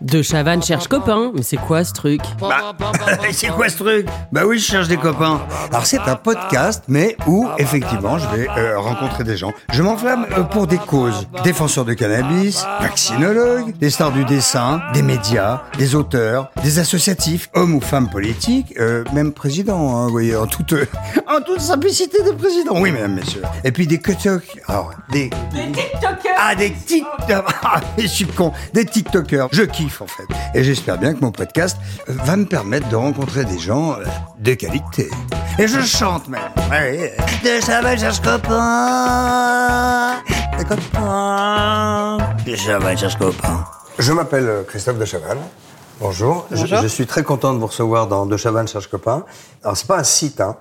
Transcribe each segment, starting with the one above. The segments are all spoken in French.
De Chavannes cherche copain, mais c'est quoi ce truc? Bah, c'est quoi ce truc? Bah oui, je cherche des copains. Alors c'est un podcast, mais où effectivement je vais euh, rencontrer des gens. Je m'enflamme euh, pour des causes. Défenseurs de cannabis, vaccinologues, des stars du dessin, des médias, des auteurs, des associatifs, hommes ou femmes politiques, euh, même présidents, hein, vous voyez, en toute, en toute simplicité de président. Oui, mesdames, messieurs. Et puis des TikTok. Alors, des... Des TikTokers Ah, des TikTokers Ah, je suis con. Des TikTokers. Je kiffe, en fait. Et j'espère bien que mon podcast euh, va me permettre de rencontrer des gens euh, de qualité. Et je chante même. Ouais, de Chaval cherche copain. Des copains. De Chaval cherche copain. Je m'appelle euh, Christophe de Chavannes. Bonjour. Je, je suis très content de vous recevoir dans De Chavannes cherche copain. Alors c'est pas un site, hein.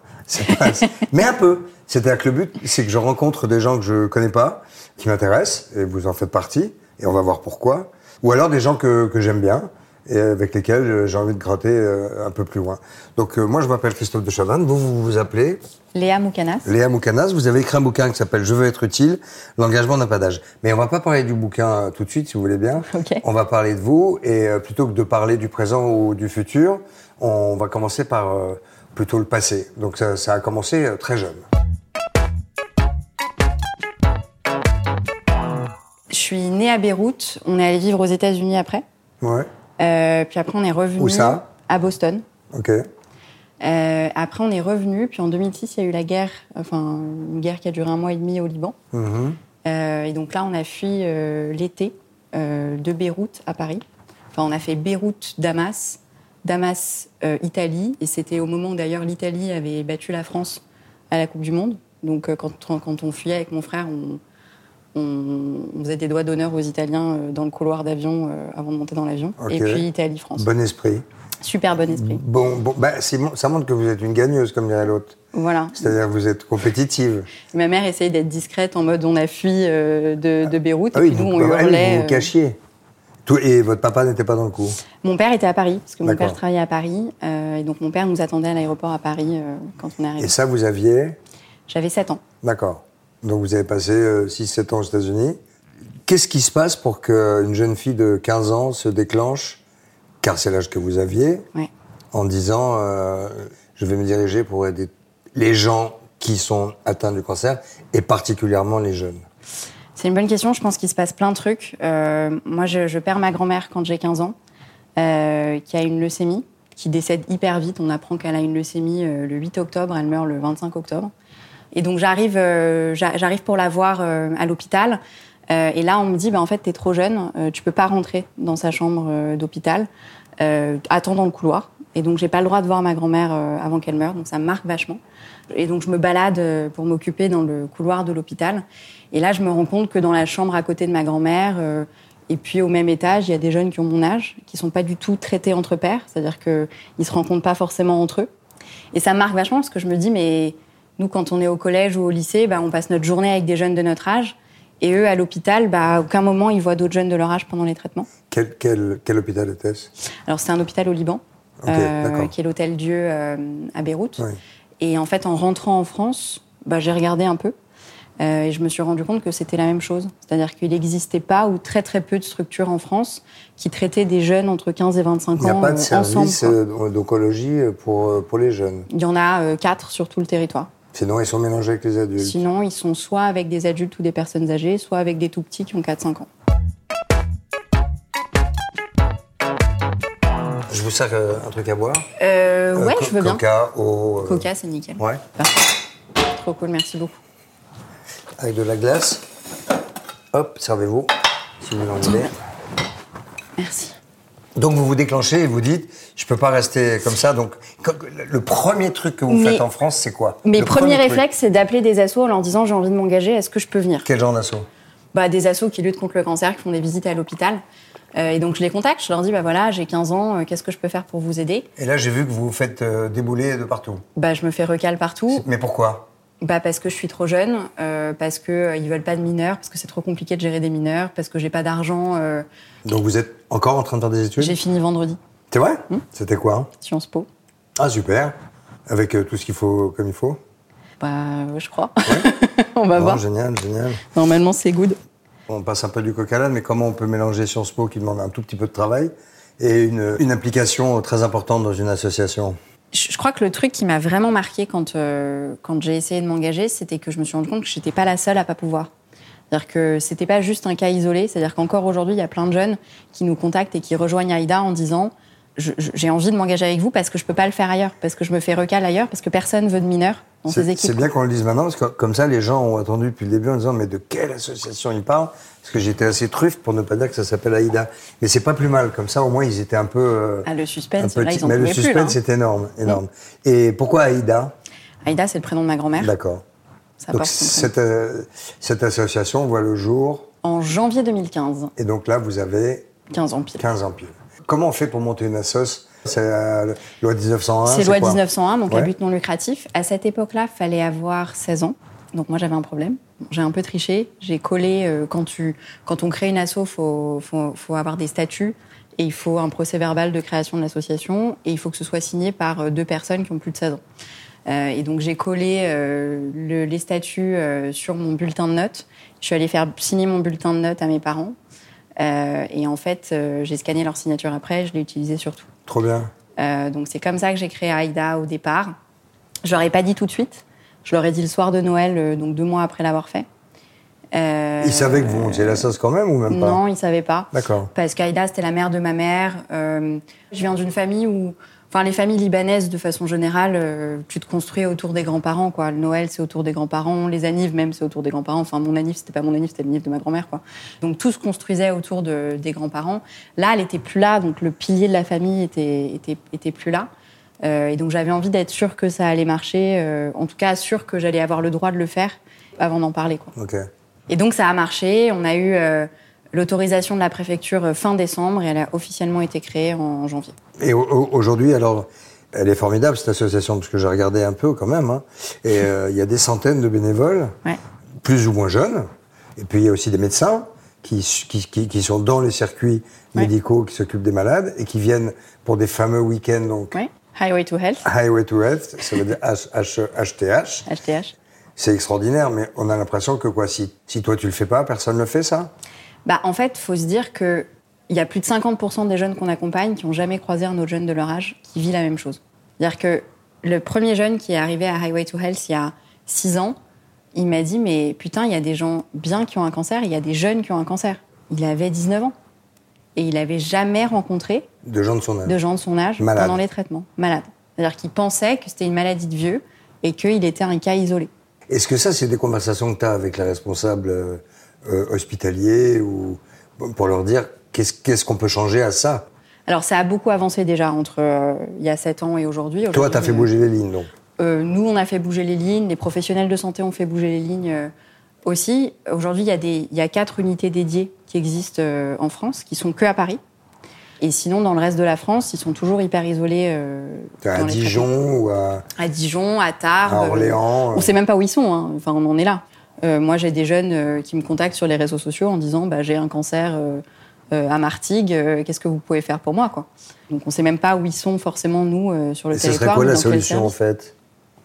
Pas mais un peu. C'est-à-dire que le but, c'est que je rencontre des gens que je connais pas, qui m'intéressent, et vous en faites partie, et on va voir pourquoi. Ou alors des gens que, que j'aime bien, et avec lesquels euh, j'ai envie de gratter euh, un peu plus loin. Donc euh, moi, je m'appelle Christophe de Chavannes. Vous, vous vous appelez Léa Moukanas. Léa Moukanas, vous avez écrit un bouquin qui s'appelle Je veux être utile, l'engagement n'a pas d'âge. Mais on va pas parler du bouquin tout de suite, si vous voulez bien. Ok. On va parler de vous, et euh, plutôt que de parler du présent ou du futur, on va commencer par euh, plutôt le passé. Donc ça, ça a commencé euh, très jeune. Je suis née à Beyrouth. On est allé vivre aux États-Unis après. Ouais, Euh, puis après, on est revenu Où ça? À Boston. ok. Euh, après, on est revenu. Puis en 2006, il y a eu la guerre, enfin une guerre qui a duré un mois et demi au Liban. Mhm. Euh, et donc là, on a fui l'été de Beyrouth à Paris. Enfin, on a fait Beyrouth-Damas, Damas-Italie. et c'était au moment où d'ailleurs l'Italie avait battu la France à la Coupe du Monde. Donc euh, quand, quand on fuyait avec mon frère, on, on, on faisait des doigts d'honneur aux Italiens euh, dans le couloir d'avion euh, avant de monter dans l'avion. Et puis Italie-France. Bon esprit. Super bon esprit. Bon, bon bah, ça montre que vous êtes une gagneuse, comme dirait l'autre. Voilà. C'est-à-dire que vous êtes compétitive. Ma mère essayait d'être discrète en mode on a fui euh, de, de Beyrouth. Ah et oui, puis nous, on hurlait. vous vous euh, cachiez. Tout, et votre papa n'était pas dans le coup. Mon père était à Paris, parce que mon père travaillait à Paris. euh, et donc mon père nous attendait à l'aéroport à Paris euh, quand on est arrivé. Et ça, vous aviez J'avais 7 ans. D'accord. Donc vous avez passé 6-7 ans aux États-Unis. Qu'est-ce qui se passe pour qu'une jeune fille de 15 ans se déclenche, car c'est l'âge que vous aviez, Ouais. en disant euh, je vais me diriger pour aider les gens qui sont atteints du cancer, et particulièrement les jeunes? C'est une bonne question. Je pense qu'il se passe plein de trucs. Euh, moi, je, perds ma grand-mère quand j'ai 15 ans, euh, qui a une leucémie, qui décède hyper vite. On apprend qu'elle a une leucémie euh, le 8 octobre, elle meurt le 25 octobre. Et donc j'arrive, j'a- j'arrive pour la voir à l'hôpital. Et là, on me dit, bah, en fait, t'es trop jeune, tu peux pas rentrer dans sa chambre d'hôpital. Euh, attends dans le couloir. Et donc, j'ai pas le droit de voir ma grand-mère euh, avant qu'elle meure. Donc, ça marque vachement. Et donc, je me balade euh, pour m'occuper dans le couloir de l'hôpital. Et là, je me rends compte que dans la chambre à côté de ma grand-mère, euh, et puis au même étage, il y a des jeunes qui ont mon âge, qui sont pas du tout traités entre pairs. C'est-à-dire qu'ils se rencontrent pas forcément entre eux. Et ça marque vachement parce que je me dis, mais nous, quand on est au collège ou au lycée, bah, on passe notre journée avec des jeunes de notre âge. Et eux, à l'hôpital, bah, à aucun moment, ils voient d'autres jeunes de leur âge pendant les traitements. Quel, quel, quel hôpital était-ce? Alors, c'est un hôpital au Liban, euh, qui est l'hôtel Dieu euh, à Beyrouth. Oui. Et en fait, en rentrant en France, bah, j'ai regardé un peu. euh, et je me suis rendu compte que c'était la même chose. C'est-à-dire qu'il n'existait pas ou très très peu de structures en France qui traitaient des jeunes entre 15 et 25 Il n'y a ans pas de service d'oncologie pour, pour les jeunes? Il y en a quatre sur tout le territoire. Sinon, ils sont mélangés avec les adultes. Sinon, ils sont soit avec des adultes ou des personnes âgées, soit avec des tout petits qui ont 4-5 ans. Je vous sers euh, un truc à boire Euh, Euh, ouais, je veux bien. Coca, eau. euh, Coca, c'est nickel. Ouais. Parfait. Trop cool, merci beaucoup. Avec de la glace. Hop, servez-vous, si vous en voulez. Merci. Donc vous vous déclenchez et vous dites, je peux pas rester comme ça. Donc le premier truc que vous Mais- faites en France, c'est quoi? Mes premiers premier réflexes, c'est d'appeler des assos en leur disant j'ai envie de m'engager, est-ce que je peux venir? Quel genre d'assaut bah, Des assos qui luttent contre le cancer, qui font des visites à l'hôpital. Euh, et donc je les contacte, je leur dis bah voilà, j'ai 15 ans, euh, qu'est-ce que je peux faire pour vous aider? Et là, j'ai vu que vous vous faites euh, débouler de partout. Bah je me fais recal partout. Mais pourquoi? Bah parce que je suis trop jeune, euh, parce que euh, ils veulent pas de mineurs, parce que c'est trop compliqué de gérer des mineurs, parce que j'ai pas d'argent. euh, Donc vous êtes encore en train de faire des études? J'ai fini vendredi, C'est vrai? Hmm. C'était quoi? Hein Sciences Po. Ah super. Avec euh, tout ce qu'il faut comme il faut? Bah je crois. On va Non, voir. génial, génial. Normalement c'est good. On passe un peu du coq à l'âne, mais comment on peut mélanger Sciences Po qui demande un tout petit peu de travail et une, une implication très importante dans une association? Je crois que le truc qui m'a vraiment marqué quand, euh, quand j'ai essayé de m'engager, c'était que je me suis rendu compte que j'étais pas la seule à pas pouvoir. C'est-à-dire que c'était pas juste un cas isolé, c'est-à-dire qu'encore aujourd'hui, il y a plein de jeunes qui nous contactent et qui rejoignent AIDA en disant j'ai envie de m'engager avec vous parce que je peux pas le faire ailleurs, parce que je me fais recal ailleurs, parce que personne veut de mineurs dans ces équipes. c'est bien qu'on le dise maintenant, parce que comme ça, les gens ont attendu depuis le début en disant mais de quelle association ils parlent? Parce que j'étais assez truffe pour ne pas dire que ça s'appelle AIDA. Mais c'est pas plus mal, comme ça au moins ils étaient un peu. euh, Ah, le suspense, là, ils en Mais le suspense hein. c'est énorme, énorme. Et pourquoi AIDA Aïda, c'est le prénom de ma grand-mère. D'accord. Donc cette, euh, cette association voit le jour, En janvier 2015, et donc là vous avez 15 ans pile. 15 ans pile. Comment on fait pour monter une assoce C'est la loi 1901 C'est loi quoi? 1901, donc Ouais. à but non lucratif. À cette époque-là, fallait avoir 16 ans. Donc moi, j'avais un problème. J'ai un peu triché. J'ai collé, euh, quand, tu, quand on crée une asso, il faut, faut, faut avoir des statuts et il faut un procès verbal de création de l'association et il faut que ce soit signé par euh, deux personnes qui ont plus de 16 ans. Euh, et donc j'ai collé euh, le- les statuts euh, sur mon bulletin de notes. Je suis allée faire signer mon bulletin de notes à mes parents. Euh, et en fait, euh, j'ai scanné leur signature après, je l'ai utilisé sur tout. Trop bien. Euh, donc c'est comme ça que j'ai créé Aïda au départ. Je leur ai pas dit tout de suite. Je leur ai dit le soir de Noël, donc deux mois après l'avoir fait. Euh, Ils savaient que vous montiez la sauce quand même ou même pas? Non, ils savaient pas. D'accord. Parce qu'Aïda, c'était la mère de ma mère. Euh, je viens d'une famille où, enfin, les familles libanaises, de façon générale, euh, tu te construis autour des grands-parents, quoi. Le Noël, c'est autour des grands-parents. Les annives, même, c'est autour des grands-parents. Enfin, mon anniv, c'était pas mon anniv, c'était l'anniv de ma grand-mère, quoi. Donc, tout se construisait autour de, des grands-parents. Là, elle était plus là, donc le pilier de la famille était, était, était plus là. Euh, et donc, j'avais envie d'être sûre que ça allait marcher. euh, en tout cas, sûre que j'allais avoir le droit de le faire avant d'en parler, quoi. Ok. Et donc ça a marché. On a eu euh, l'autorisation de la préfecture euh, fin décembre et elle a officiellement été créée en, janvier. Et au- au- aujourd'hui, alors, elle est formidable cette association parce que j'ai regardé un peu quand même. hein. et euh, il y a des centaines de bénévoles, Ouais. plus ou moins jeunes. Et puis il y a aussi des médecins qui, qui, qui, qui sont dans les circuits Ouais. médicaux, qui s'occupent des malades et qui viennent pour des fameux week-ends donc Ouais. Highway to Health, Highway to Health, ça veut dire H- H- HTH. HTH. C'est extraordinaire, mais on a l'impression que quoi, si, si toi tu le fais pas, personne ne le fait ça? Bah, en fait, faut se dire que il y a plus de 50% des jeunes qu'on accompagne qui ont jamais croisé un autre jeune de leur âge qui vit la même chose. C'est-à-dire que le premier jeune qui est arrivé à Highway to Health il y a 6 ans, il m'a dit mais putain, il y a des gens bien qui ont un cancer, il y a des jeunes qui ont un cancer. Il avait 19 ans et il avait jamais rencontré De gens de son âge. de gens de son âge Malade. pendant les traitements, malades. C'est-à-dire qu'il pensait que c'était une maladie de vieux et qu'il était un cas isolé. Est-ce que ça, c'est des conversations que tu as avec les responsables euh, euh, hospitaliers ou pour leur dire qu'est-ce qu'on peut changer à ça Alors ça a beaucoup avancé déjà entre euh, il y a 7 ans et aujourd'hui. Toi, tu as fait euh, bouger les lignes, donc. euh, nous, on a fait bouger les lignes, les professionnels de santé ont fait bouger les lignes euh, aussi. Aujourd'hui, il y, a des- il y a quatre unités dédiées qui existent euh, en France, qui sont que à Paris. Et sinon, dans le reste de la France, ils sont toujours hyper isolés. euh, à. Dijon ou à, À Dijon, à Tarbes. à Orléans. On sait même pas où ils sont. hein. Enfin, on en est là. Euh, moi, j'ai des jeunes euh, qui me contactent sur les réseaux sociaux en disant bah, j'ai un cancer euh, à Martigues. Qu'est-ce que vous pouvez faire pour moi, quoi? Donc, on sait même pas où ils sont forcément nous sur le Et ce serait territoire. quoi la solution, en fait?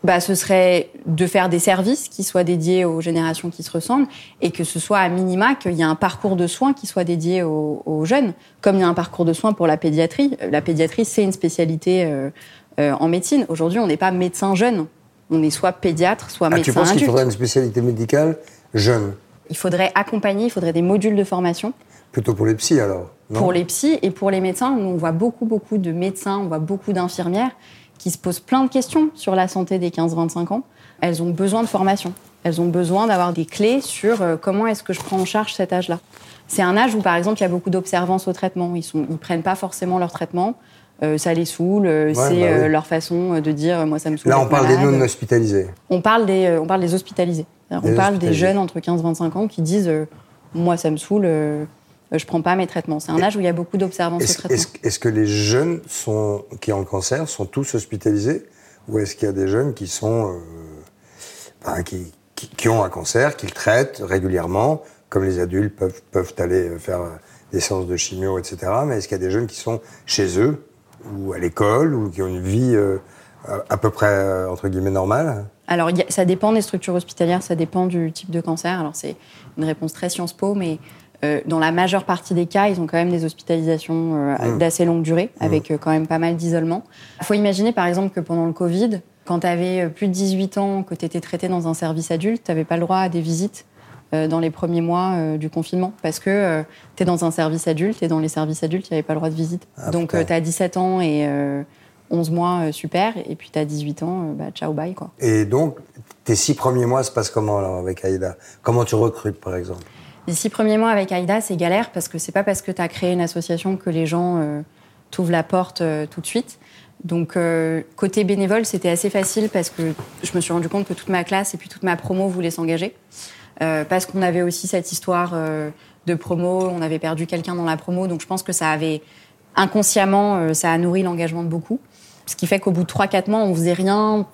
Bah, ce serait de faire des services qui soient dédiés aux générations qui se ressemblent et que ce soit à minima qu'il y ait un parcours de soins qui soit dédié aux, aux jeunes, comme il y a un parcours de soins pour la pédiatrie. La pédiatrie, c'est une spécialité euh, euh, en médecine. Aujourd'hui, on n'est pas médecin jeune. On est soit pédiatre, soit Ah, médecin Tu penses qu'il faudrait une spécialité médicale jeune Il faudrait accompagner, il faudrait des modules de formation Plutôt pour les psys, alors non pour les psys et pour les médecins. Nous, on voit beaucoup, beaucoup de médecins, on voit beaucoup d'infirmières qui se posent plein de questions sur la santé des 15-25 ans. Elles ont besoin de formation. Elles ont besoin d'avoir des clés sur euh, comment est-ce que je prends en charge cet âge-là. C'est un âge où, par exemple, il y a beaucoup d'observance au traitement. Ils ne ils prennent pas forcément leur traitement. Euh, ça les saoule. euh, c'est bah oui. euh, leur façon de dire moi ça me saoule. Là, on parle des non hospitalisés. On parle des, on parle des hospitalisés. Des on parle des jeunes entre 15 et 25 ans qui disent moi ça me saoule, je prends pas mes traitements. C'est un âge où il y a beaucoup d'observance au Est-ce traitement. est-ce- que les jeunes sont, qui ont le cancer sont tous hospitalisés Ou est-ce qu'il y a des jeunes qui sont. ben, qui, qui- qui ont un cancer, qui le traitent régulièrement, comme les adultes peuvent, peuvent aller faire des séances de chimio, etc. Mais est-ce qu'il y a des jeunes qui sont chez eux, ou à l'école, ou qui ont une vie euh, à- peu près, euh, entre guillemets, normale Alors, a- ça dépend des structures hospitalières, ça dépend du type de cancer. Alors, c'est une réponse très Sciences Po, mais euh, dans la majeure partie des cas, ils ont quand même des hospitalisations euh, d'assez longue durée, avec euh, quand même pas mal d'isolement. Il faut imaginer, par exemple, que pendant le Covid, quand tu avais plus de 18 ans, que tu étais traité dans un service adulte, tu n'avais pas le droit à des visites dans les premiers mois euh, du confinement, parce que tu es dans un service adulte, et dans les services adultes, il n'y avait pas le droit de visite. Donc, putain. tu as 17 ans et... euh, 11 mois, euh, super, et puis tu as 18 ans, euh, bah, ciao, bye, quoi. Et donc, tes six premiers mois se passent comment alors avec Aïda? Comment tu recrutes, par exemple? Les six premiers mois avec Aïda, c'est galère parce que c'est pas parce que tu as créé une association que les gens euh, t'ouvrent la porte euh, tout de suite. Donc, euh, côté bénévole, c'était assez facile parce que je me suis rendu compte que toute ma classe et puis toute ma promo voulaient s'engager. Euh, parce qu'on avait aussi cette histoire euh, de promo, on avait perdu quelqu'un dans la promo, donc je pense que ça avait inconsciemment, euh, ça a nourri l'engagement de beaucoup. Ce qui fait qu'au bout de 3-4 mois, on faisait rien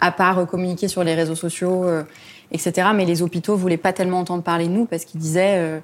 à part communiquer sur les réseaux sociaux, etc. Mais les hôpitaux voulaient pas tellement entendre parler de nous parce qu'ils disaient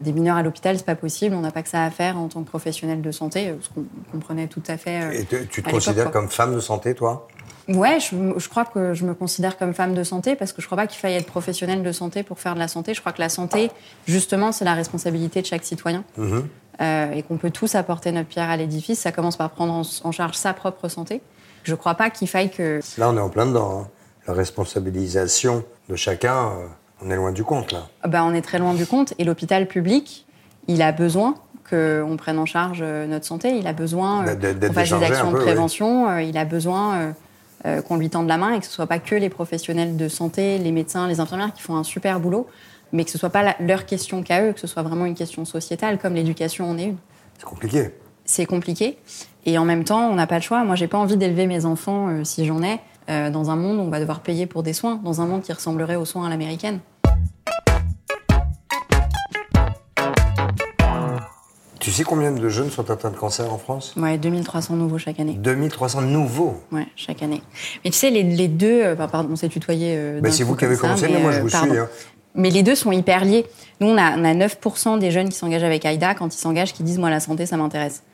des mineurs à l'hôpital, c'est pas possible, on n'a pas que ça à faire en tant que professionnel de santé, ce qu'on comprenait tout à fait. euh, Et te- tu te considères comme femme de santé, toi? Ouais, je, je crois que je me considère comme femme de santé parce que je crois pas qu'il faille être professionnel de santé pour faire de la santé. Je crois que la santé, justement, c'est la responsabilité de chaque citoyen Mhm. euh, et qu'on peut tous apporter notre pierre à l'édifice. Ça commence par prendre en, en charge sa propre santé. Je crois pas qu'il faille que Là, on est en plein dedans. hein. La responsabilisation de chacun, euh, on est loin du compte, là. bah, on est très loin du compte. Et l'hôpital public, il a besoin qu'on prenne en charge euh, notre santé. Il a besoin euh, d'être qu'on fasse des actions peu, de prévention. euh, il a besoin qu'on lui tende la main et que ce soit pas que les professionnels de santé, les médecins, les infirmières qui font un super boulot, mais que ce soit pas leur question qu'à eux, que ce soit vraiment une question sociétale, comme l'éducation en est une. C'est compliqué. C'est compliqué. Et en même temps, on n'a pas le choix. Moi, j'ai pas envie d'élever mes enfants, euh, si j'en ai, euh, dans un monde où on va devoir payer pour des soins, dans un monde qui ressemblerait aux soins à l'américaine. Tu sais combien de jeunes sont atteints de cancer en France Ouais, 2300 nouveaux chaque année. 2300 nouveaux. Ouais, chaque année. Mais tu sais, les, les deux, euh, enfin, pardon, on s'est tutoyé. euh, Bah, c'est vous qui avez commencé, mais moi, je euh, vous pardon. suis, hein. Mais les deux sont hyper liés. Nous, on a, on a 9% des jeunes qui s'engagent avec AIDA quand ils s'engagent, qui disent Moi, la santé, ça m'intéresse.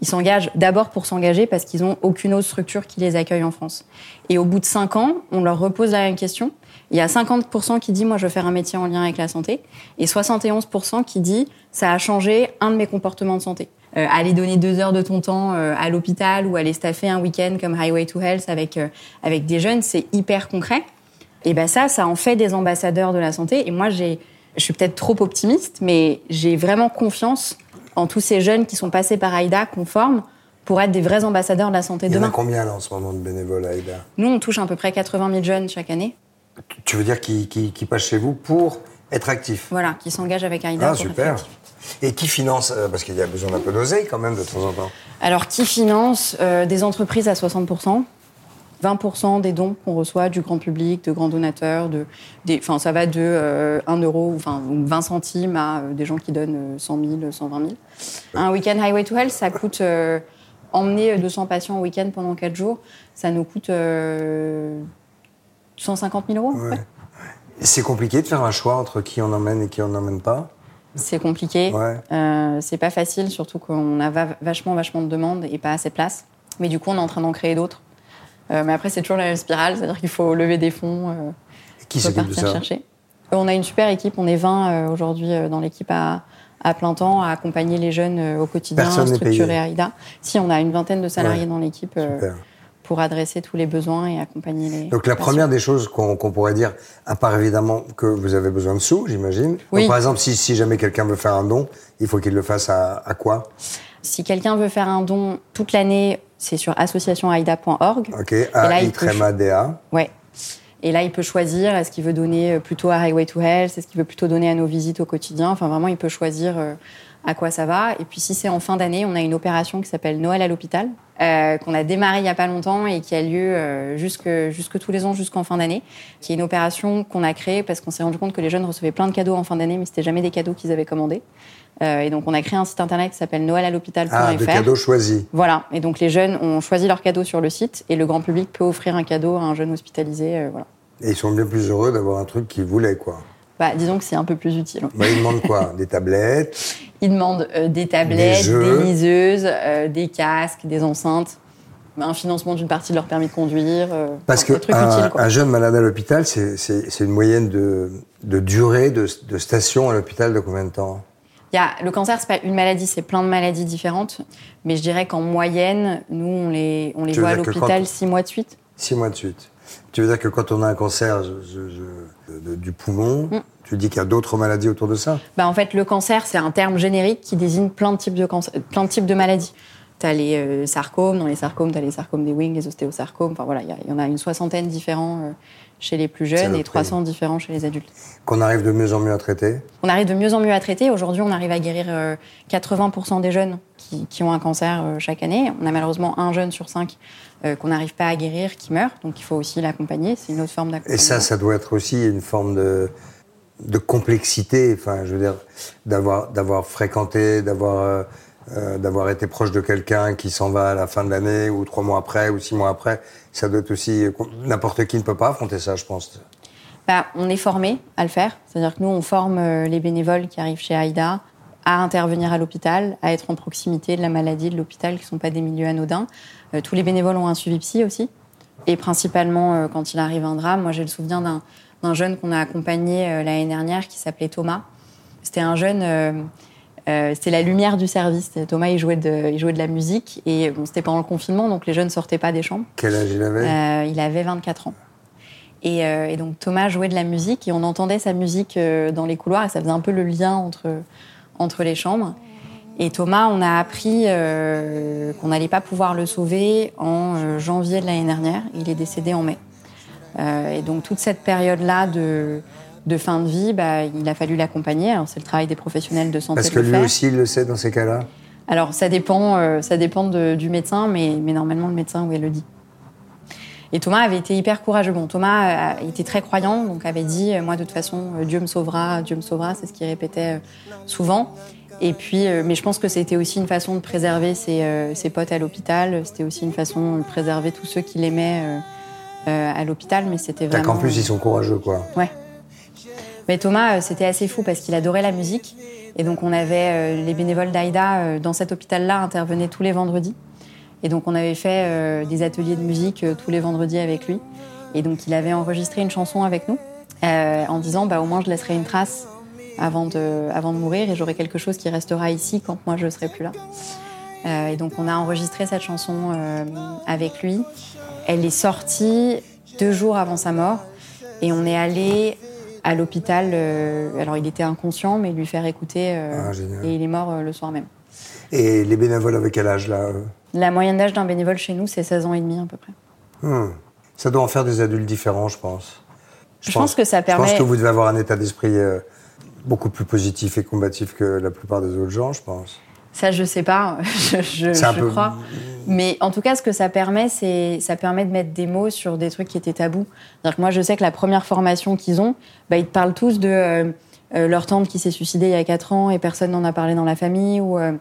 Ils s'engagent d'abord pour s'engager parce qu'ils n'ont aucune autre structure qui les accueille en France. Et au bout de 5 ans, on leur repose la même question. Il y a 50% qui dit Moi, je veux faire un métier en lien avec la santé. Et 71% qui dit Ça a changé un de mes comportements de santé. Euh, aller donner deux heures de ton temps euh, à l'hôpital ou aller staffer un week-end comme Highway to Health avec, euh, avec des jeunes, c'est hyper concret. Et ben ça, ça en fait des ambassadeurs de la santé. Et moi, j'ai, je suis peut-être trop optimiste, mais j'ai vraiment confiance en tous ces jeunes qui sont passés par AIDA, qu'on forme, pour être des vrais ambassadeurs de la santé Il y en a demain. combien, là, en ce moment, de bénévoles à Aïda Nous, on touche à peu près 80 000 jeunes chaque année, Tu veux dire qu'ils qui, passent chez vous pour être actifs voilà, qui s'engagent avec AIDA. Ah, pour super. Et qui finance euh, Parce qu'il y a besoin d'un peu d'oseille, quand même, de temps en temps. Alors, qui finance euh, des entreprises à 60% 20% des dons qu'on reçoit du grand public, de grands donateurs, de, des, enfin, ça va de euh, 1 euro, enfin, ou 20 centimes à euh, des gens qui donnent euh, 100 000, 120 000. Un week-end Highway to Health, ça coûte, euh, emmener 200 patients au week-end pendant 4 jours, ça nous coûte euh, 150 000 euros. Ouais. C'est compliqué de faire un choix entre qui on emmène et qui on n'emmène pas C'est compliqué. Ouais. Euh, c'est pas facile, surtout qu'on a va- vachement, vachement de demandes et pas assez de place. Mais du coup, on est en train d'en créer d'autres. Euh, mais après, c'est toujours la même spirale, c'est-à-dire qu'il faut lever des fonds, euh, Qui s'occupe de ça chercher. Euh, on a une super équipe, on est 20 euh, aujourd'hui dans l'équipe à, à plein temps, à accompagner les jeunes au quotidien, Personne n'est structurer. AIDA. Si, on a une vingtaine de salariés Ouais. dans l'équipe pour adresser tous les besoins et accompagner les. Donc la patients. première des choses qu'on pourrait dire, à part évidemment que vous avez besoin de sous, j'imagine. Oui. par exemple, si, si jamais quelqu'un veut faire un don, il faut qu'il le fasse à, à quoi? Si quelqu'un veut faire un don toute l'année, c'est sur associationaida.org. Ok, là, il A-I-D-A. Ouais. Et là, il peut choisir est-ce qu'il veut donner euh, plutôt à Highway to Health, est-ce qu'il veut plutôt donner à nos visites au quotidien. Enfin, vraiment, il peut choisir euh, à quoi ça va. Et puis, si c'est en fin d'année, on a une opération qui s'appelle Noël à l'hôpital, euh, qu'on a démarré il n'y a pas longtemps et qui a lieu euh, jusque, jusque tous les ans jusqu'en fin d'année, qui est une opération qu'on a créée parce qu'on s'est rendu compte que les jeunes recevaient plein de cadeaux en fin d'année, mais c'était jamais des cadeaux qu'ils avaient commandés. Euh, et donc, on a créé un site internet qui s'appelle noëlalhôpital.fr. Ah, de cadeaux choisis. Voilà. Et donc, les jeunes ont choisi leur cadeau sur le site et le grand public peut offrir un cadeau à un jeune hospitalisé. euh, voilà. Et ils sont bien plus heureux d'avoir un truc qu'ils voulaient, quoi. Bah, disons que c'est un peu plus utile. Bah, ils demandent quoi? Des tablettes? Ils demandent euh, des tablettes, Des des liseuses, des casques, des enceintes, un financement d'une partie de leur permis de conduire. Parce enfin, que des un, utiles, quoi. un jeune malade à l'hôpital, c'est une moyenne de, de durée de, de station à l'hôpital de combien de temps? Il y a, le cancer, c'est pas une maladie, c'est plein de maladies différentes. Mais je dirais qu'en moyenne, nous, on les, on les voit à l'hôpital six mois de suite. Six mois de suite. Tu veux dire que quand on a un cancer je- je- je- de- de- du poumon, Mm. tu dis qu'il y a d'autres maladies autour de ça? Bah, en fait, le cancer, c'est un terme générique qui désigne plein de types de, cancer, plein de, types de maladies. Tu as les euh, sarcomes, dans les sarcomes, tu as les sarcomes des wings, les ostéosarcomes. Enfin voilà, il y en a une soixantaine différents euh, chez les plus jeunes et prix. 300 différents chez les adultes. Qu'on arrive de mieux en mieux à traiter On arrive de mieux en mieux à traiter. Aujourd'hui, on arrive à guérir euh, 80% des jeunes qui, qui ont un cancer euh, chaque année. On a malheureusement un jeune sur cinq euh, qu'on n'arrive pas à guérir qui meurt. Donc il faut aussi l'accompagner. C'est une autre forme d'accompagnement. Et ça, ça doit être aussi une forme de, de complexité, enfin, je veux dire, d'avoir, d'avoir fréquenté, d'avoir, euh, euh, d'avoir été proche de quelqu'un qui s'en va à la fin de l'année, ou trois mois après, ou six mois après. Ça doit être aussi. N'importe qui ne peut pas affronter ça, je pense. Bah, on est formé à le faire. C'est-à-dire que nous, on forme euh, les bénévoles qui arrivent chez AIDA à intervenir à l'hôpital, à être en proximité de la maladie, de l'hôpital, qui ne sont pas des milieux anodins. Euh, tous les bénévoles ont un suivi psy aussi. Et principalement, euh, quand il arrive un drame, moi j'ai le souvenir d'un jeune qu'on a accompagné euh, l'année dernière qui s'appelait Thomas. C'était un jeune, euh, c'était la lumière du service. Thomas, il jouait de, il jouait de la musique et bon, c'était pendant le confinement, donc les jeunes sortaient pas des chambres. Quel âge il avait? Euh, il avait 24 ans. Et, euh, et donc Thomas jouait de la musique et on entendait sa musique dans les couloirs et ça faisait un peu le lien entre, entre les chambres. Et Thomas, on a appris qu'on n'allait pas pouvoir le sauver en janvier de l'année dernière. Il est décédé en mai. Et donc toute cette période-là de, de fin de vie, bah, il a fallu l'accompagner. Alors c'est le travail des professionnels de santé Parce que lui faire. aussi, il le sait dans ces cas-là. Alors, ça dépend, euh, ça dépend de- du médecin, mais, mais normalement, le médecin, oui, elle le dit. Et Thomas avait été hyper courageux. Bon, Thomas euh, était très croyant, donc avait dit euh, Moi, de toute façon, Dieu me sauvera, Dieu me sauvera. C'est ce qu'il répétait souvent. Et puis, mais je pense que c'était aussi une façon de préserver ses, ses potes à l'hôpital. C'était aussi une façon de préserver tous ceux qui l'aimaient euh, euh, à l'hôpital. Mais c'était vraiment. qu'en plus, ils sont courageux, quoi. Ouais. Mais Thomas, euh, c'était assez fou parce qu'il adorait la musique. Et donc, on avait euh, les bénévoles d'AIDA euh, dans cet hôpital-là intervenaient tous les vendredis. Et donc, on avait fait des ateliers de musique tous les vendredis avec lui. Et donc, il avait enregistré une chanson avec nous en disant bah, au moins, je laisserai une trace avant de, avant de mourir et j'aurai quelque chose qui restera ici quand moi, je ne serai plus là. Et donc, on a enregistré cette chanson avec lui. Elle est sortie deux jours avant sa mort. Et on est allé à l'hôpital. euh, alors, il était inconscient, mais lui faire écouter. euh, Ah, et il est mort euh, le soir même. Et les bénévoles avec quel âge, là La moyenne d'âge d'un bénévole chez nous, c'est 16 ans et demi à peu près. Hmm. Ça doit en faire des adultes différents, je pense. Je pense que ça Je permet- pense que vous devez avoir un état d'esprit beaucoup plus positif et combatif que la plupart des autres gens, je pense. Ça, je sais pas, je, je- je peu- crois. Mais en tout cas, ce que ça permet, c'est ça permet de mettre des mots sur des trucs qui étaient tabous. C'est-à-dire que moi, je sais que la première formation qu'ils ont, bah, ils parlent tous de euh, euh, leur tante qui s'est suicidée il y a 4 ans et personne n'en a parlé dans la famille, ou euh,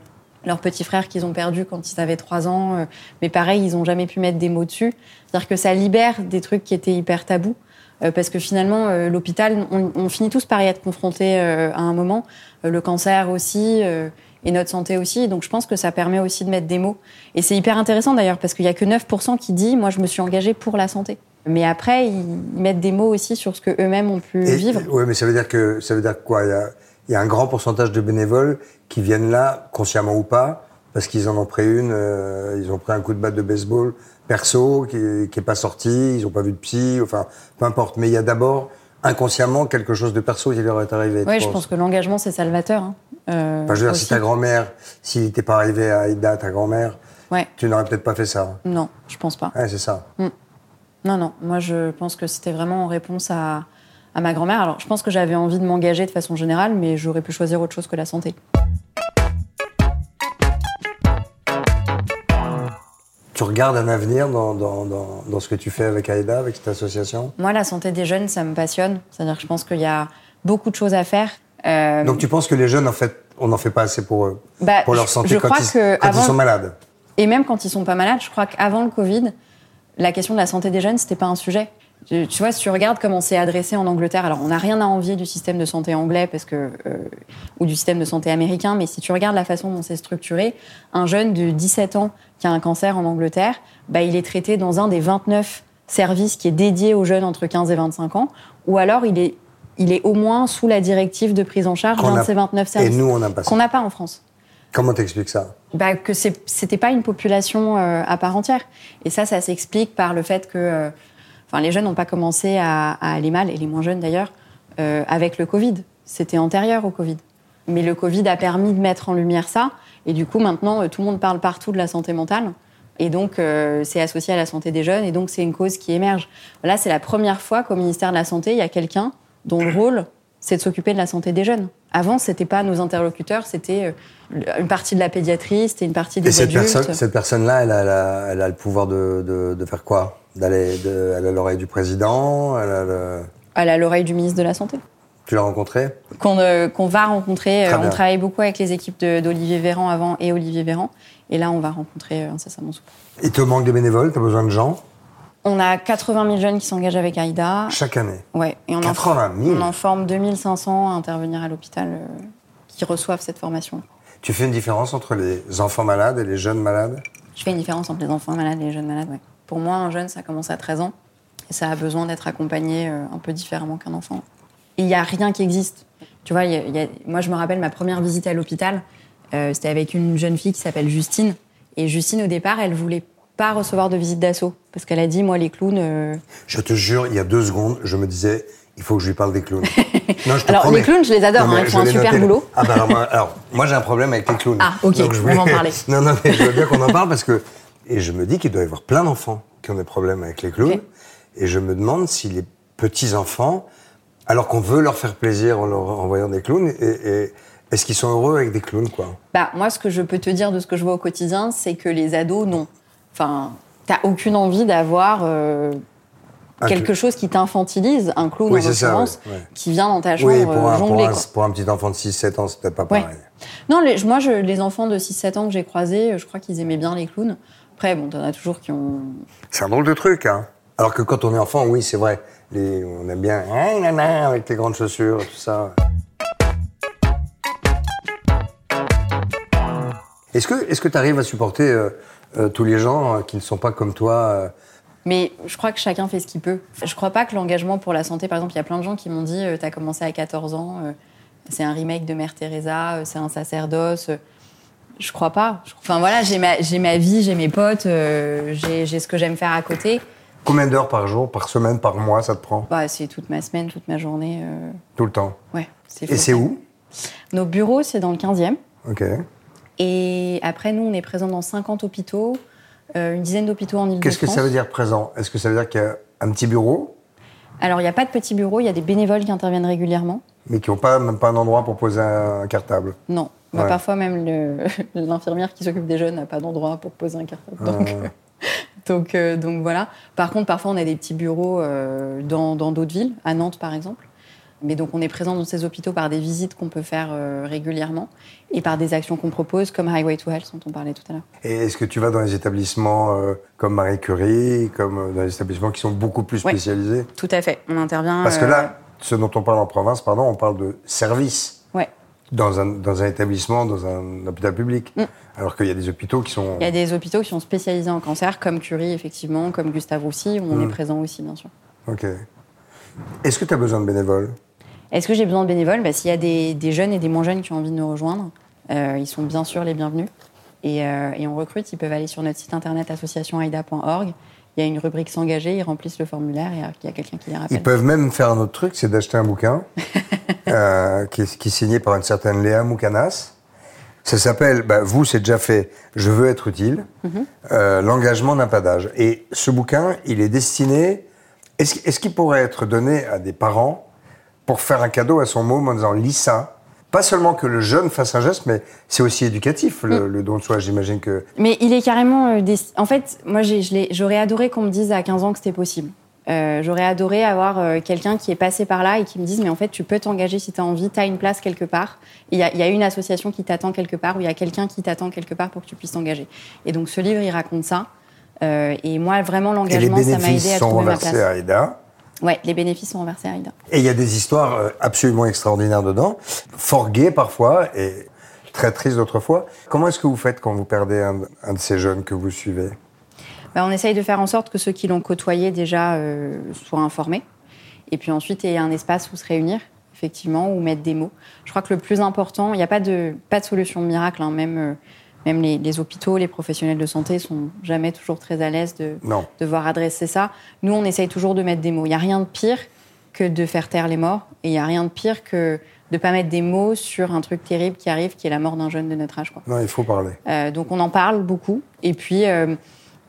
leur petit frère qu'ils ont perdu quand ils avaient 3 ans. euh, mais pareil, ils ont jamais pu mettre des mots dessus. C'est-à-dire que ça libère des trucs qui étaient hyper tabous. Euh, parce que finalement, l'hôpital, on, on finit tous par y être confrontés à un moment. Le cancer aussi, et notre santé aussi. Donc je pense que ça permet aussi de mettre des mots. Et c'est hyper intéressant d'ailleurs, parce qu'il y a que 9% qui dit Moi, je me suis engagé pour la santé. Mais après, ils mettent des mots aussi sur ce que eux-mêmes ont pu vivre. Oui, mais ça veut dire que ça veut dire quoi? Il y a, il y a un grand pourcentage de bénévoles qui viennent là, consciemment ou pas, parce qu'ils en ont pris une, euh, ils ont pris un coup de batte de baseball perso qui, qui est pas sorti, ils ont pas vu de psy, enfin peu importe. Mais il y a d'abord inconsciemment quelque chose de perso qui leur est arrivé. Oui, je penses pense que l'engagement, c'est salvateur. hein. Euh, Enfin, je veux dire, si ta grand-mère, s'il n'était pas arrivé à Aïda, ta grand-mère, Ouais, tu n'aurais peut-être pas fait ça. non, je pense pas. Ouais, c'est ça. Mm. Non, non. Moi, je pense que c'était vraiment en réponse à, à ma grand-mère. Alors, je pense que j'avais envie de m'engager de façon générale, mais j'aurais pu choisir autre chose que la santé. Tu regardes un avenir dans, dans, dans, dans ce que tu fais avec Aïda, avec cette association Moi, la santé des jeunes, ça me passionne. C'est-à-dire que je pense qu'il y a beaucoup de choses à faire. Euh, Donc tu penses que les jeunes, en fait, on n'en fait pas assez pour eux, Bah, pour leur santé je quand, crois ils, que quand ils avant- sont malades Et même quand ils sont pas malades, je crois qu'avant le Covid, la question de la santé des jeunes, c'était pas un sujet. Tu tu vois, si tu regardes comment c'est adressé en Angleterre, alors on n'a rien à envier du système de santé anglais parce que, euh, ou du système de santé américain, mais si tu regardes la façon dont c'est structuré, un jeune de 17 ans qui a un cancer en Angleterre, bah, il est traité dans un des 29 services qui est dédié aux jeunes entre 15 et 25 ans, ou alors il est, il est au moins sous la directive de prise en charge d'un de ces 29 Et services. nous, on n'a pas ça. Qu'on n'a pas en France Comment t'expliques ça? Bah, que c'était pas une population euh, à part entière. Et ça, ça s'explique par le fait que euh, enfin, les jeunes n'ont pas commencé à, à aller mal, et les moins jeunes d'ailleurs, euh, avec le Covid. C'était antérieur au Covid. Mais le Covid a permis de mettre en lumière ça. Et du coup, maintenant, euh, tout le monde parle partout de la santé mentale. Et donc, euh, c'est associé à la santé des jeunes. Et donc, c'est une cause qui émerge. Là, c'est la première fois qu'au ministère de la Santé, il y a quelqu'un dont le rôle, c'est de s'occuper de la santé des jeunes. Avant, c'était pas nos interlocuteurs, c'était euh, une partie de la pédiatrie, c'était une partie des Et adultes. personne, cette personne-là, elle, elle a le pouvoir de, de, de faire quoi? D'aller, Elle a l'oreille du président elle a le- Elle a l'oreille du ministre de la Santé. Tu l'as rencontré? Qu'on euh, va rencontrer. Euh, on travaille beaucoup avec les équipes d'Olivier Véran avant et Olivier Véran. Et là, on va rencontrer euh, incessamment sous. Il te manque des bénévoles? T'as besoin de gens? On a 80 000 jeunes qui s'engagent avec AIDA. Chaque année? Ouais, et on, 80 000. En, on en forme 2500 à intervenir à l'hôpital euh, qui reçoivent cette formation. Tu fais une différence entre les enfants malades et les jeunes malades? Je fais une différence entre les enfants malades et les jeunes malades, ouais. Pour moi, un jeune, ça commence à 13 ans. Et ça a besoin d'être accompagné euh, un peu différemment qu'un enfant. Et il n'y a rien qui existe. Tu vois, il y a- il y a- moi, je me rappelle ma première visite à l'hôpital. euh, C'était avec une jeune fille qui s'appelle Justine. Et Justine, au départ, elle voulait pas recevoir de visite d'assaut. Parce qu'elle a dit, moi, les clowns. euh, Je te jure, il y a deux secondes, je me disais, il faut que je lui parle des clowns. non, je te Alors, promets. les clowns, je les adore, hein, ils font un super noté. boulot. Ah, bah, alors, moi, j'ai un problème avec les clowns. Ah, ok, Donc, je on va en parler. non, non, mais je veux bien qu'on en parle parce que. Et je me dis qu'il doit y avoir plein d'enfants qui ont des problèmes avec les clowns. Et je me demande si les petits-enfants, alors qu'on veut leur faire plaisir en leur envoyant des clowns, et, et- est-ce qu'ils sont heureux avec des clowns, quoi? Bah, moi, ce que je peux te dire de ce que je vois au quotidien, c'est que les ados, non. Enfin, t'as aucune envie d'avoir euh, quelque chose qui t'infantilise, un clown Oui, en l'occurrence, ouais. qui vient dans ta chambre Oui, pour euh, un, pour, jongler. un, quoi. pour un petit enfant de 6-7 ans, c'est peut-être pas Ouais. pareil. Non, les- moi, je, les enfants de 6-7 ans que j'ai croisés, euh, je crois qu'ils aimaient bien les clowns. Après, bon, t'en as toujours qui ont. C'est un drôle de truc, hein. Alors que quand on est enfant, oui, c'est vrai. Les- on aime bien hein, avec les grandes chaussures, tout ça. Est-ce que est-ce que tu arrives à supporter euh, euh, tous les gens euh, qui ne sont pas comme toi Mais je crois que chacun fait ce qu'il peut. Je crois pas que l'engagement pour la santé, par exemple, il y a plein de gens qui m'ont dit T'as commencé à 14 ans, c'est un remake de Mère Teresa, c'est un sacerdoce. Je crois pas. Enfin voilà, j'ai ma, j'ai ma vie, j'ai mes potes, euh, j'ai j'ai ce que j'aime faire à côté. Combien d'heures par jour, par semaine, par mois, ça te prend? Bah, c'est toute ma semaine, toute ma journée. euh, Tout le temps? Ouais. Et c'est où? Nos bureaux, c'est dans le 15e. Ok. Et après, nous, on est présents dans 50 hôpitaux, euh, une dizaine d'hôpitaux en Ile-de-France. Qu'est-ce que ça veut dire présent? Est-ce que ça veut dire qu'il y a un petit bureau, Alors, il n'y a pas de petits bureaux, il y a des bénévoles qui interviennent régulièrement. mais qui n'ont pas même pas un endroit pour poser un cartable? Non. Bah, Ouais. parfois, même l'infirmière qui s'occupe des jeunes n'a pas d'endroit pour poser un cartable. Donc, Ah. donc, euh, donc voilà. Par contre, parfois, on a des petits bureaux euh, dans d'autres villes, à Nantes par exemple. Mais donc, on est présent dans ces hôpitaux par des visites qu'on peut faire euh, régulièrement et par des actions qu'on propose, comme Highway to Health, dont on parlait tout à l'heure. Et est-ce que tu vas dans les établissements euh, comme Marie Curie, comme dans les établissements qui sont beaucoup plus Ouais. spécialisés? Tout à fait. On intervient. Parce que euh, là, ce dont on parle en province, pardon, on parle de service ouais. Dans un, dans un établissement, dans un hôpital public. Mm. Alors qu'il y a des hôpitaux qui sont... Il y a des hôpitaux qui sont spécialisés en cancer, comme Curie, effectivement, comme Gustave Roussy, où on Mm. est présent aussi, bien sûr. Ok. Est-ce que tu as besoin de bénévoles? Est-ce que j'ai besoin de bénévoles? Bah, S'il y a des, des jeunes et des moins jeunes qui ont envie de nous rejoindre, euh, ils sont bien sûr les bienvenus. Et, euh, et on recrute, ils peuvent aller sur notre site internet associationaida.org. Il y a une rubrique s'engager, ils remplissent le formulaire et il y a quelqu'un qui les rappelle. Ils peuvent même faire un autre truc, c'est d'acheter un bouquin euh, qui, est, qui est signé par une certaine Léa Moukanas. Ça s'appelle, bah, vous, c'est déjà fait, Je veux être utile. Euh, L'engagement n'a pas d'âge. Et ce bouquin, il est destiné. Est-ce est-ce qu'il pourrait être donné à des parents pour faire un cadeau à son môme en disant lis ça? Pas seulement que le jeune fasse un geste, mais c'est aussi éducatif, le, le don de soi. J'imagine que. Mais il est carrément. euh, des- En fait, moi, j'aurais adoré qu'on me dise à 15 ans que c'était possible. Euh, j'aurais adoré avoir euh, quelqu'un qui est passé par là et qui me dise mais en fait tu peux t'engager si tu as envie, tu as une place quelque part. Il y a, il y a une association qui t'attend quelque part ou il y a quelqu'un qui t'attend quelque part pour que tu puisses t'engager. Et donc ce livre il raconte ça. Euh, et moi vraiment l'engagement ça m'a aidé à trouver ma place. à Aida. Ouais, les bénéfices sont reversés à Aïda. Et il y a des histoires euh, absolument extraordinaires dedans, fort gaies parfois et très tristes d'autres fois. Comment est-ce que vous faites quand vous perdez un, un de ces jeunes que vous suivez? Bah, on essaye de faire en sorte que ceux qui l'ont côtoyé déjà euh, soient informés. Et puis ensuite, il y a un espace où se réunir, effectivement, où mettre des mots. Je crois que le plus important, il n'y a pas de, pas de solution miracle. hein. Même, euh, même les, les hôpitaux, les professionnels de santé sont jamais toujours très à l'aise de Non. devoir adresser ça. Nous, on essaye toujours de mettre des mots. Il n'y a rien de pire que de faire taire les morts. Et il n'y a rien de pire que de ne pas mettre des mots sur un truc terrible qui arrive, qui est la mort d'un jeune de notre âge. Quoi. Non, il faut parler. Euh, donc on en parle beaucoup. Et puis, euh,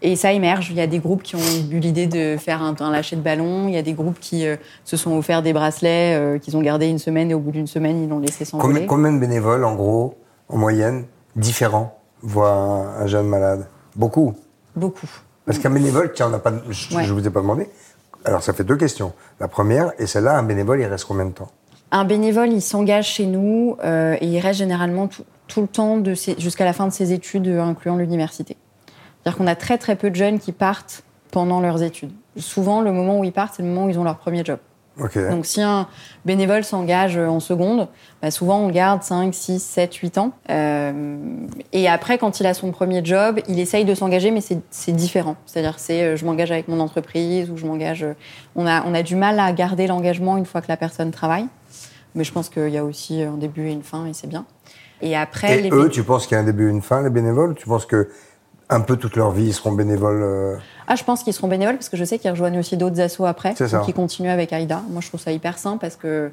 et ça émerge. Il y a des groupes qui ont eu l'idée de faire un, un lâcher de ballon. Il y a des groupes qui euh, se sont offerts des bracelets qu'ils ont gardés une semaine et au bout d'une semaine, ils l'ont laissé Combien, s'envoler. combien de bénévoles, en gros, en moyenne, différents, voient un, un jeune malade Beaucoup. Beaucoup. Parce qu'un bénévole, tiens, on n'a pas, je, Ouais. je vous ai pas demandé. Alors, ça fait deux questions. La première, et celle-là, un bénévole, il reste combien de temps? Un bénévole, il s'engage chez nous euh, et il reste généralement tout, tout le temps jusqu'à la fin de ses études, euh, incluant l'université. C'est-à-dire qu'on a très très peu de jeunes qui partent pendant leurs études. Souvent, le moment où ils partent, c'est le moment où ils ont leur premier job. Ok. Donc si un bénévole s'engage en seconde, bah, souvent on le garde 5, 6, 7, 8 ans. Euh, et après, quand il a son premier job, il essaye de s'engager, mais c'est différent. C'est-à-dire c'est euh, je m'engage avec mon entreprise ou je m'engage... euh, On a, on a du mal à garder l'engagement une fois que la personne travaille. Mais je pense qu'il y a aussi un début et une fin et c'est bien. Et après, et les eux, tu penses qu'il y a un début et une fin, les bénévoles? Tu penses que un peu toute leur vie, ils seront bénévoles euh, Ah, je pense qu'ils seront bénévoles parce que je sais qu'ils rejoignent aussi d'autres assos après, qui continuent avec Aïda. Moi, je trouve ça hyper sain parce que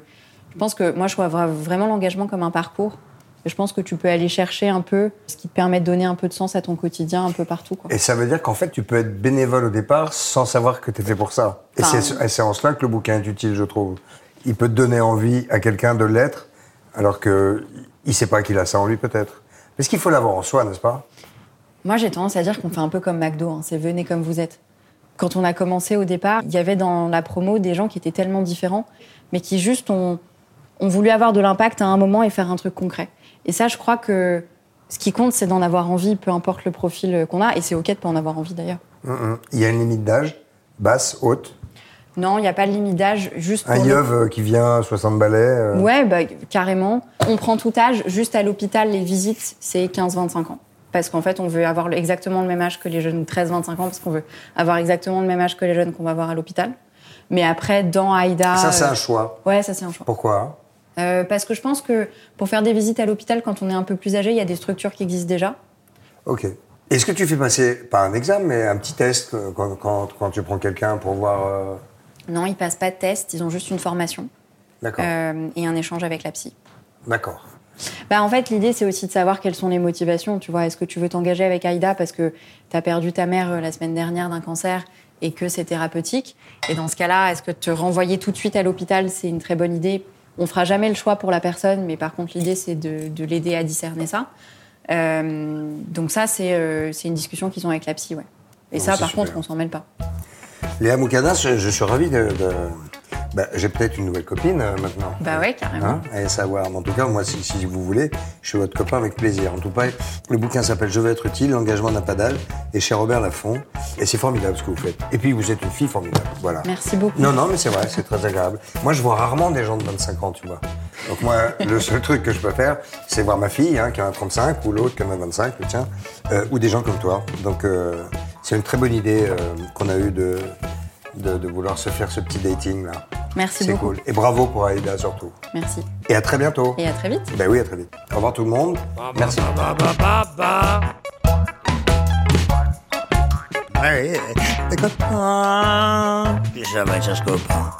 je pense que moi, je vois vra- vraiment l'engagement comme un parcours. Et je pense que tu peux aller chercher un peu ce qui te permet de donner un peu de sens à ton quotidien un peu partout. Quoi. Et ça veut dire qu'en fait, tu peux être bénévole au départ sans savoir que tu fait pour ça. Et Enfin, c'est et c'est en cela que le bouquin est utile, je trouve. Il peut donner envie à quelqu'un de l'être, alors que il sait pas qu'il a ça en lui, peut-être. Parce qu'il faut l'avoir en soi, n'est-ce pas? Moi, j'ai tendance à dire qu'on fait un peu comme McDo, hein, c'est venez comme vous êtes. Quand on a commencé au départ, il y avait dans la promo des gens qui étaient tellement différents, mais qui juste ont, ont voulu avoir de l'impact à un moment et faire un truc concret. Et ça, je crois que ce qui compte, c'est d'en avoir envie, peu importe le profil qu'on a, et c'est OK de pas en avoir envie d'ailleurs. Hum, hum. Il y a une limite d'âge, basse, haute? Non, il n'y a pas de limite d'âge, juste pour Un yeuve euh, qui vient 60 balais. euh, Ouais, bah, carrément. On prend tout âge. Juste à l'hôpital, les visites, c'est 15-25 ans. Parce qu'en fait, on veut avoir exactement le même âge que les jeunes, ou 13-25 ans, parce qu'on veut avoir exactement le même âge que les jeunes qu'on va voir à l'hôpital. Mais après, dans Aïda... Ça, c'est euh, un choix. Ouais, ça, c'est un choix. Pourquoi? Euh, parce que je pense que pour faire des visites à l'hôpital, quand on est un peu plus âgé, il y a des structures qui existent déjà. Ok. Est-ce que tu fais passer, pas un examen, mais un petit test euh, quand, quand, quand tu prends quelqu'un pour voir. euh, Non, ils passent pas de test, ils ont juste une formation D'accord. euh, et un échange avec la psy. D'accord. Bah, en fait, l'idée, c'est aussi de savoir quelles sont les motivations. Tu vois, est-ce que tu veux t'engager avec Aïda parce que tu as perdu ta mère euh, la semaine dernière d'un cancer et que c'est thérapeutique? Et dans ce cas-là, est-ce que te renvoyer tout de suite à l'hôpital, c'est une très bonne idée? On fera jamais le choix pour la personne, mais par contre, l'idée, c'est de, de l'aider à discerner ça. Euh, donc ça, c'est euh, c'est une discussion qu'ils ont avec la psy, ouais. Et Bon, ça, par super. contre, on s'en mêle pas. Léa Moukadas, je, je suis ravi de. de- bah, J'ai peut-être une nouvelle copine euh, maintenant. Bah ouais, carrément. Hein, à savoir. Mais en tout cas, moi, si, si vous voulez, je suis votre copain avec plaisir. En tout cas, le bouquin s'appelle Je veux être utile, l'engagement n'a pas d'âge, et chez Robert Laffont. Et c'est formidable ce que vous faites. Et puis, vous êtes une fille formidable. Voilà. Merci beaucoup. Non, non, mais c'est vrai, c'est très agréable. Moi, je vois rarement des gens de 25 ans, tu vois. Donc moi, le seul truc que je peux faire, c'est voir ma fille, hein, qui en a 35, ou l'autre qui en a 25, le tien, euh, ou des gens comme toi. Donc euh, c'est une très bonne idée qu'on a eue de, de, de vouloir se faire ce petit dating là. Merci C'est beaucoup. cool. Et bravo pour Aïda surtout. Merci. Et à très bientôt. Et à très vite. Ben oui, à très vite. Au revoir tout le monde. Merci. Ouais, des copains. Je vais chercher copain.